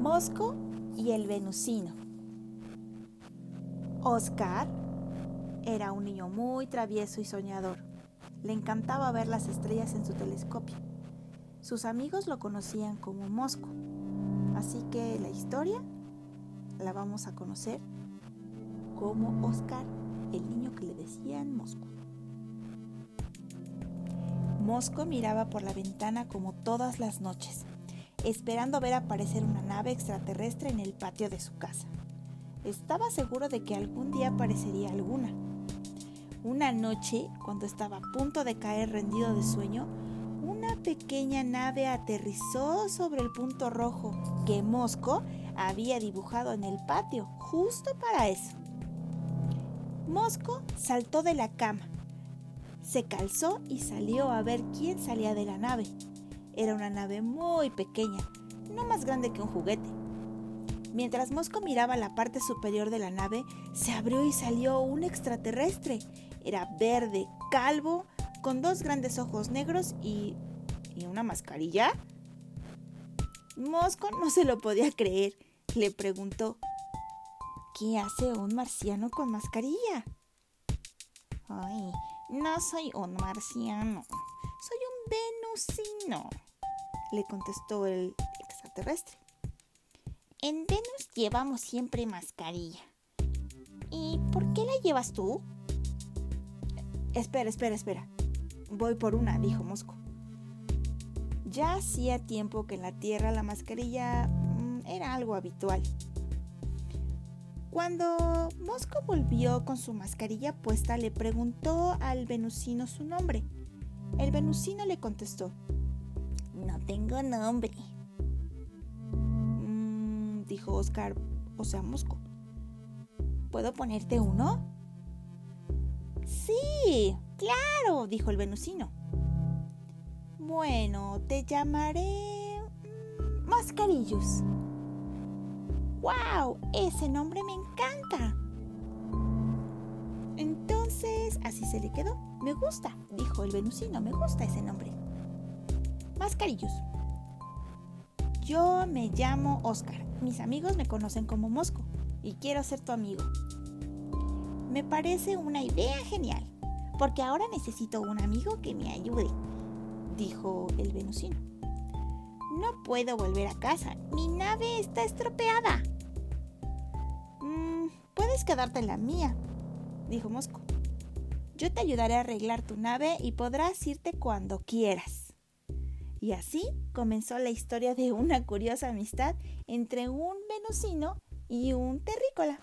Mosco y el Venusino. Oscar era un niño muy travieso y soñador. Le encantaba ver las estrellas en su telescopio. Sus amigos lo conocían como Mosco. Así que la historia la vamos a conocer como Oscar, el niño que le decían Mosco. Mosco miraba por la ventana como todas las noches esperando ver aparecer una nave extraterrestre en el patio de su casa. Estaba seguro de que algún día aparecería alguna. Una noche, cuando estaba a punto de caer rendido de sueño, una pequeña nave aterrizó sobre el punto rojo que Mosco había dibujado en el patio, justo para eso. Mosco saltó de la cama, se calzó y salió a ver quién salía de la nave. Era una nave muy pequeña, no más grande que un juguete. Mientras Mosco miraba la parte superior de la nave, se abrió y salió un extraterrestre. Era verde, calvo, con dos grandes ojos negros y... ¿Y una mascarilla? Mosco no se lo podía creer. Le preguntó, ¿qué hace un marciano con mascarilla? Ay, no soy un marciano, soy un venusino le contestó el extraterrestre. En Venus llevamos siempre mascarilla. ¿Y por qué la llevas tú? Espera, espera, espera. Voy por una, dijo Mosco. Ya hacía tiempo que en la Tierra la mascarilla mm, era algo habitual. Cuando Mosco volvió con su mascarilla puesta, le preguntó al venusino su nombre. El venusino le contestó, no tengo nombre. Mm, dijo Oscar, o sea, Mosco. ¿Puedo ponerte uno? Sí, claro, dijo el venusino. Bueno, te llamaré mm, Mascarillos. ¡Wow! Ese nombre me encanta. Entonces, así se le quedó. Me gusta, dijo el venusino, me gusta ese nombre. Mascarillos. Yo me llamo Oscar. Mis amigos me conocen como Mosco y quiero ser tu amigo. Me parece una idea genial, porque ahora necesito un amigo que me ayude, dijo el venusino. No puedo volver a casa, mi nave está estropeada. Mm, puedes quedarte en la mía, dijo Mosco. Yo te ayudaré a arreglar tu nave y podrás irte cuando quieras. Y así comenzó la historia de una curiosa amistad entre un venusino y un terrícola.